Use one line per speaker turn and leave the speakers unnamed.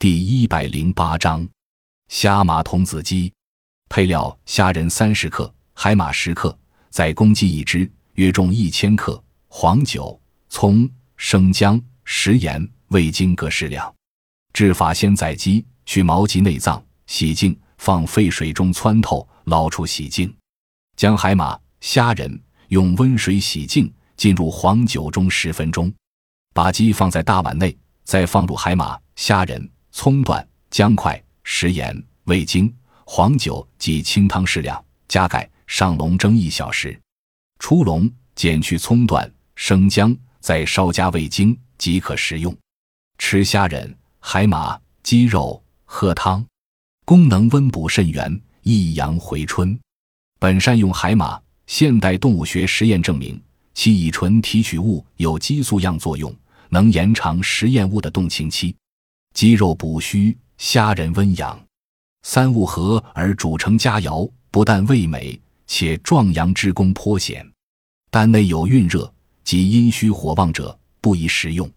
第一百零八章，虾马童子鸡。配料：虾仁三十克，海马十克，在公鸡一只，约重一千克。黄酒、葱、生姜、食盐、味精各适量。制法：先宰鸡，去毛及内脏，洗净，放沸水中汆透，捞出洗净。将海马、虾仁用温水洗净，浸入黄酒中十分钟。把鸡放在大碗内，再放入海马、虾仁、葱段、姜块、食盐、味精、黄酒及清汤适量，加盖上笼蒸一小时。出笼，剪去葱段。生姜，再稍加味精即可食用。吃虾仁、海马、鸡肉，喝汤，功能温补肾元，益阳回春。本善用海马，现代动物学实验证明，其乙醇提取物有激素样作用，能延长实验物的动情期。鸡肉补虚，虾仁温阳，三物合而煮成佳肴，不但味美，且壮阳之功颇显。但内有蕴热。及阴虚火旺者不宜食用。